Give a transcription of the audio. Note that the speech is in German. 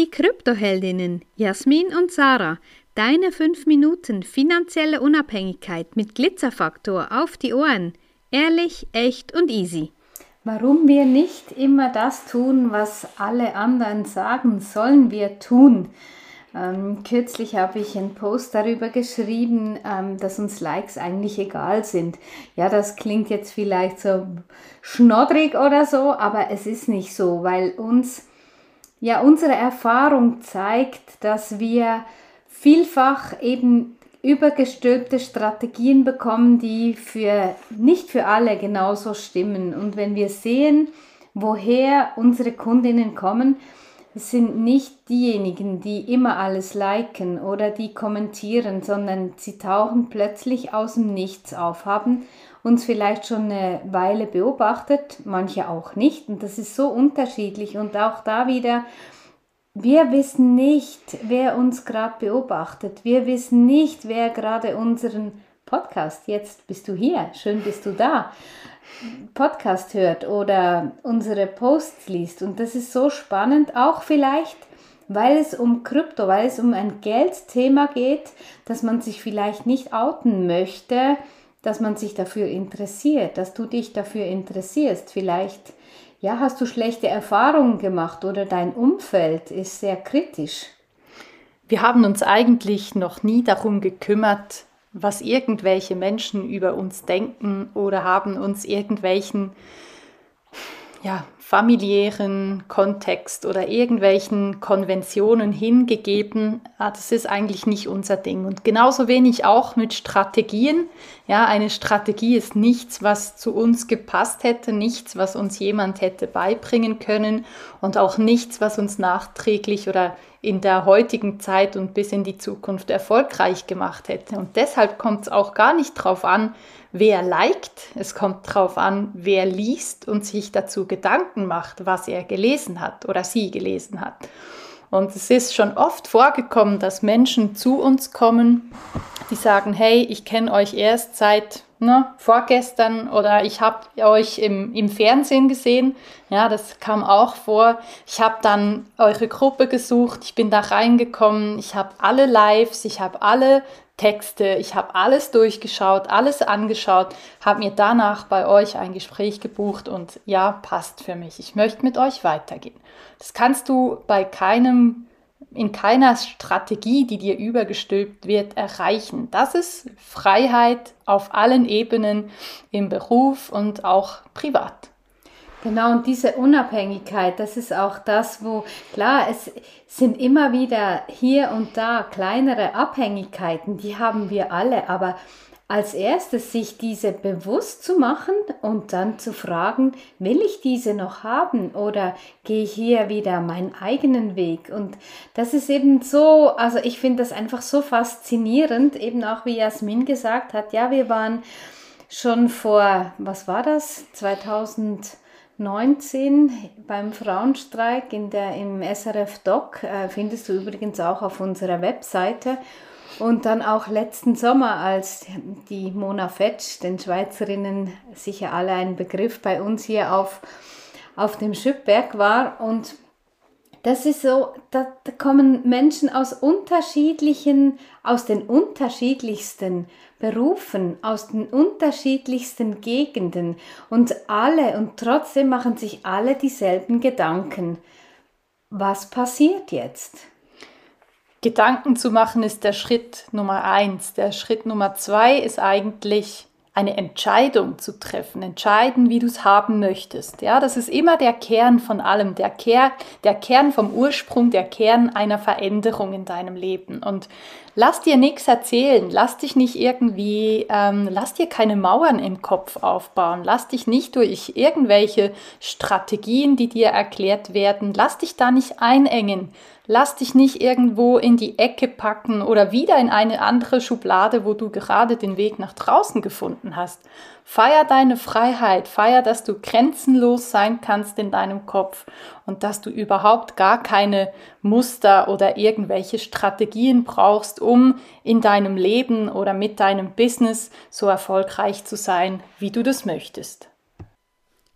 die Kryptoheldinnen Jasmin und Sarah. Deine 5 Minuten finanzielle Unabhängigkeit mit Glitzerfaktor auf die Ohren. Ehrlich, echt und easy. Warum wir nicht immer das tun, was alle anderen sagen, sollen wir tun. Ähm, kürzlich habe ich einen Post darüber geschrieben, ähm, dass uns Likes eigentlich egal sind. Ja, das klingt jetzt vielleicht so schnoddrig oder so, aber es ist nicht so, weil uns ja unsere Erfahrung zeigt, dass wir vielfach eben übergestülpte Strategien bekommen, die für nicht für alle genauso stimmen. Und wenn wir sehen, woher unsere Kundinnen kommen, es sind nicht diejenigen, die immer alles liken oder die kommentieren, sondern sie tauchen plötzlich aus dem Nichts auf, haben uns vielleicht schon eine Weile beobachtet, manche auch nicht. Und das ist so unterschiedlich. Und auch da wieder wir wissen nicht, wer uns gerade beobachtet. Wir wissen nicht, wer gerade unseren Podcast, jetzt bist du hier, schön bist du da, Podcast hört oder unsere Posts liest. Und das ist so spannend, auch vielleicht, weil es um Krypto, weil es um ein Geldthema geht, dass man sich vielleicht nicht outen möchte, dass man sich dafür interessiert, dass du dich dafür interessierst. Vielleicht ja, hast du schlechte Erfahrungen gemacht oder dein Umfeld ist sehr kritisch? Wir haben uns eigentlich noch nie darum gekümmert, was irgendwelche Menschen über uns denken oder haben uns irgendwelchen ja, familiären Kontext oder irgendwelchen Konventionen hingegeben. Ah, das ist eigentlich nicht unser Ding. Und genauso wenig auch mit Strategien. Ja, eine Strategie ist nichts, was zu uns gepasst hätte, nichts, was uns jemand hätte beibringen können und auch nichts, was uns nachträglich oder in der heutigen Zeit und bis in die Zukunft erfolgreich gemacht hätte. Und deshalb kommt es auch gar nicht darauf an, wer liked. Es kommt darauf an, wer liest und sich dazu Gedanken macht, was er gelesen hat oder sie gelesen hat. Und es ist schon oft vorgekommen, dass Menschen zu uns kommen, die sagen, hey, ich kenne euch erst seit ne, vorgestern oder ich habe euch im, im Fernsehen gesehen. Ja, das kam auch vor. Ich habe dann eure Gruppe gesucht, ich bin da reingekommen, ich habe alle Lives, ich habe alle Texte, ich habe alles durchgeschaut, alles angeschaut, habe mir danach bei euch ein Gespräch gebucht und ja, passt für mich. Ich möchte mit euch weitergehen. Das kannst du bei keinem in keiner Strategie, die dir übergestülpt wird, erreichen. Das ist Freiheit auf allen Ebenen im Beruf und auch privat. Genau, und diese Unabhängigkeit, das ist auch das, wo, klar, es sind immer wieder hier und da kleinere Abhängigkeiten, die haben wir alle, aber als erstes sich diese bewusst zu machen und dann zu fragen, will ich diese noch haben oder gehe ich hier wieder meinen eigenen Weg? Und das ist eben so, also ich finde das einfach so faszinierend, eben auch wie Jasmin gesagt hat, ja, wir waren schon vor, was war das, 2019 beim Frauenstreik in der, im SRF Doc, äh, findest du übrigens auch auf unserer Webseite. Und dann auch letzten Sommer, als die Mona Fetsch, den Schweizerinnen sicher alle ein Begriff bei uns hier auf, auf dem Schüppberg war. Und das ist so, da, kommen Menschen aus unterschiedlichen, aus den unterschiedlichsten Berufen, aus den unterschiedlichsten Gegenden und alle und trotzdem machen sich alle dieselben Gedanken. Was passiert jetzt? Gedanken zu machen ist der Schritt Nummer eins. Der Schritt Nummer zwei ist eigentlich eine Entscheidung zu treffen, entscheiden, wie du es haben möchtest. Ja, das ist immer der Kern von allem, der, Ker der Kern vom Ursprung, der Kern einer Veränderung in deinem Leben. Und lass dir nichts erzählen, lass dich nicht irgendwie, ähm, lass dir keine Mauern im Kopf aufbauen, lass dich nicht durch irgendwelche Strategien, die dir erklärt werden, lass dich da nicht einengen, Lass dich nicht irgendwo in die Ecke packen oder wieder in eine andere Schublade, wo du gerade den Weg nach draußen gefunden hast. Feier deine Freiheit, feier, dass du grenzenlos sein kannst in deinem Kopf und dass du überhaupt gar keine Muster oder irgendwelche Strategien brauchst, um in deinem Leben oder mit deinem Business so erfolgreich zu sein, wie du das möchtest.